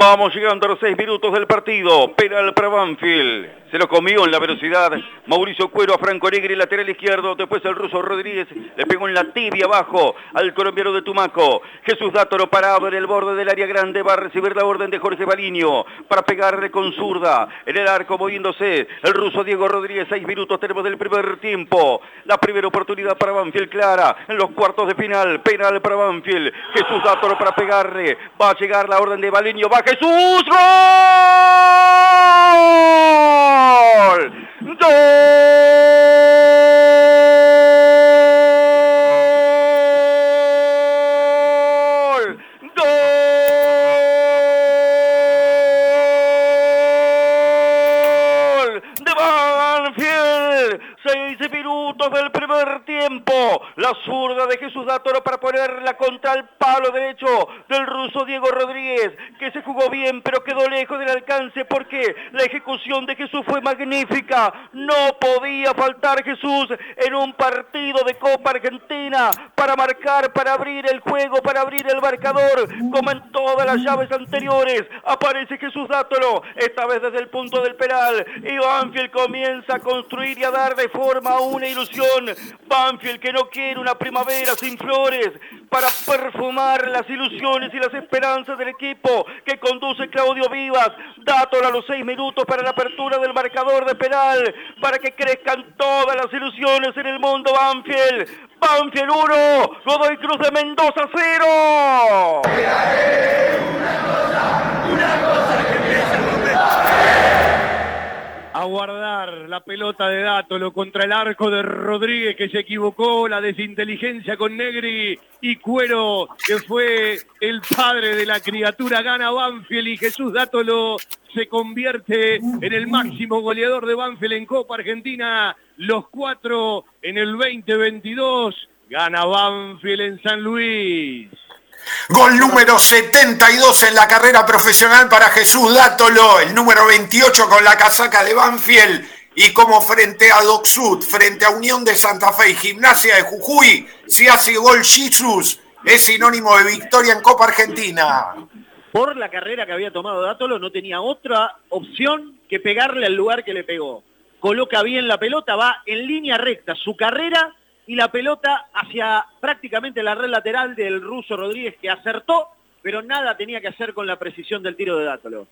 Vamos llegando a los seis minutos del partido. Penal para Banfield. Se lo comió en la velocidad. Mauricio Cuero a Franco Negri, lateral izquierdo. Después el ruso Rodríguez le pegó en la tibia abajo al colombiano de Tumaco. Jesús Dátoro parado en el borde del área grande. Va a recibir la orden de Jorge Baliño para pegarle con zurda. En el arco moviéndose el ruso Diego Rodríguez. Seis minutos tenemos del primer tiempo. La primera oportunidad para Banfield clara en los cuartos de final. Penal para Banfield. Jesús Dátoro para pegarle. Va a llegar la orden de Baliño. Va Jesús. ¡Gol! ¡Gol! ¡De Banfield! Seis minutos del primer tiempo. La zurda de Jesús Dátoro para ponerla contra el palo derecho del ruso Diego Rodríguez, que se jugó bien pero quedó lejos del alcance porque la ejecución de Jesús fue magnífica. No podía faltar Jesús en un partido de Copa Argentina para marcar, para abrir el juego, para abrir el marcador, como en todas las llaves anteriores. Aparece Jesús Dátoro, esta vez desde el punto del penal. Y Banfield comienza a construir y a dar de forma una ilusión. Banfield que no quiere una primavera sin flores para perfumar las ilusiones y las esperanzas del equipo que conduce Claudio Vivas. Dato a los seis minutos para la apertura del marcador de penal para que crezcan todas las ilusiones en el mundo Banfield. Banfield 1, Godoy Cruz de Mendoza 0. a la pelota de Dátolo contra el arco de Rodríguez que se equivocó, la desinteligencia con Negri y Cuero que fue el padre de la criatura, gana Banfield y Jesús Dátolo se convierte en el máximo goleador de Banfield en Copa Argentina, los cuatro en el 2022, gana Banfield en San Luis. Gol número 72 en la carrera profesional para Jesús Dátolo, el número 28 con la casaca de Banfield y como frente a Doc Sud, frente a Unión de Santa Fe y Gimnasia de Jujuy, si hace gol Jesus, es sinónimo de victoria en Copa Argentina. Por la carrera que había tomado Dátolo no tenía otra opción que pegarle al lugar que le pegó. Coloca bien la pelota, va en línea recta su carrera y la pelota hacia prácticamente la red lateral del ruso Rodríguez que acertó, pero nada tenía que hacer con la precisión del tiro de Dátolo.